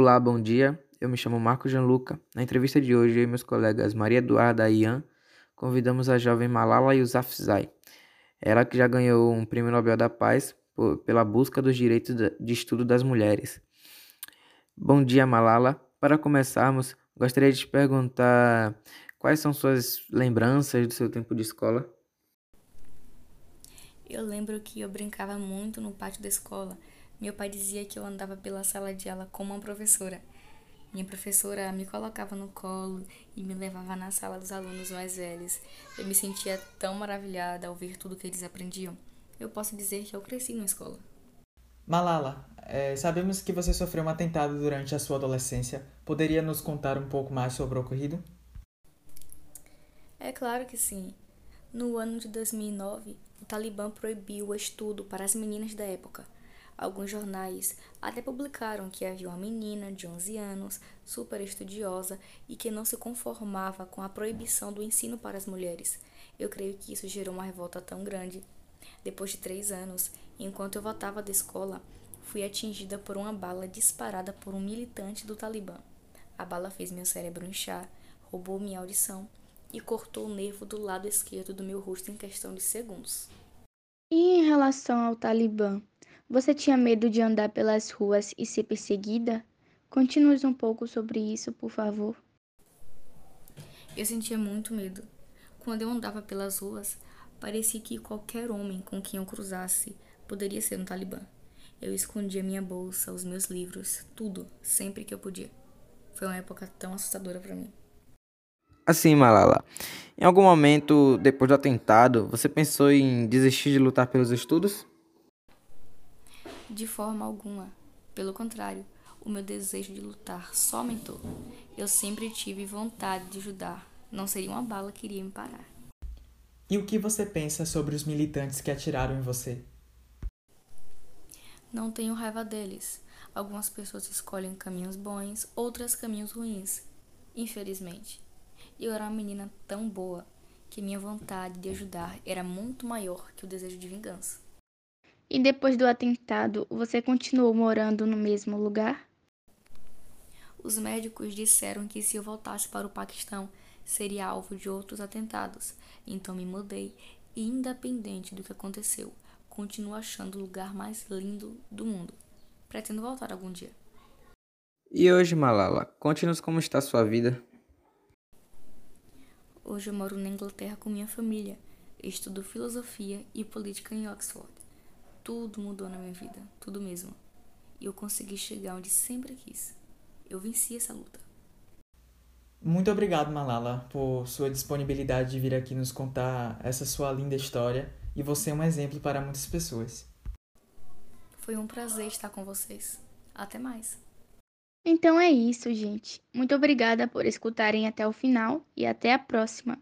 Olá, bom dia. Eu me chamo Marco Gianluca. Na entrevista de hoje, eu e meus colegas Maria Eduarda e Ian convidamos a jovem Malala Yousafzai. Ela que já ganhou um Prêmio Nobel da Paz por, pela busca dos direitos de estudo das mulheres. Bom dia, Malala. Para começarmos, gostaria de te perguntar quais são suas lembranças do seu tempo de escola? Eu lembro que eu brincava muito no pátio da escola. Meu pai dizia que eu andava pela sala de aula como uma professora. Minha professora me colocava no colo e me levava na sala dos alunos mais velhos. Eu me sentia tão maravilhada ao ver tudo que eles aprendiam. Eu posso dizer que eu cresci na escola. Malala, é, sabemos que você sofreu um atentado durante a sua adolescência. Poderia nos contar um pouco mais sobre o ocorrido? É claro que sim. No ano de 2009, o Talibã proibiu o estudo para as meninas da época. Alguns jornais até publicaram que havia uma menina de 11 anos, super estudiosa e que não se conformava com a proibição do ensino para as mulheres. Eu creio que isso gerou uma revolta tão grande. Depois de três anos, enquanto eu voltava da escola, fui atingida por uma bala disparada por um militante do Talibã. A bala fez meu cérebro inchar, roubou minha audição e cortou o nervo do lado esquerdo do meu rosto em questão de segundos. E em relação ao Talibã, você tinha medo de andar pelas ruas e ser perseguida? Continue um pouco sobre isso, por favor. Eu sentia muito medo. Quando eu andava pelas ruas, parecia que qualquer homem com quem eu cruzasse poderia ser um talibã. Eu escondia minha bolsa, os meus livros, tudo, sempre que eu podia. Foi uma época tão assustadora para mim. Assim, Malala, em algum momento depois do atentado, você pensou em desistir de lutar pelos estudos? De forma alguma. Pelo contrário, o meu desejo de lutar só aumentou. Eu sempre tive vontade de ajudar. Não seria uma bala que iria me parar. E o que você pensa sobre os militantes que atiraram em você? Não tenho raiva deles. Algumas pessoas escolhem caminhos bons, outras caminhos ruins. Infelizmente. Eu era uma menina tão boa que minha vontade de ajudar era muito maior que o desejo de vingança. E depois do atentado, você continuou morando no mesmo lugar? Os médicos disseram que se eu voltasse para o Paquistão, seria alvo de outros atentados. Então me mudei e, independente do que aconteceu, continuo achando o lugar mais lindo do mundo. Pretendo voltar algum dia. E hoje, Malala, conte-nos como está a sua vida. Hoje eu moro na Inglaterra com minha família. Estudo filosofia e política em Oxford tudo mudou na minha vida, tudo mesmo. E eu consegui chegar onde sempre quis. Eu venci essa luta. Muito obrigado, Malala, por sua disponibilidade de vir aqui nos contar essa sua linda história e você é um exemplo para muitas pessoas. Foi um prazer estar com vocês. Até mais. Então é isso, gente. Muito obrigada por escutarem até o final e até a próxima.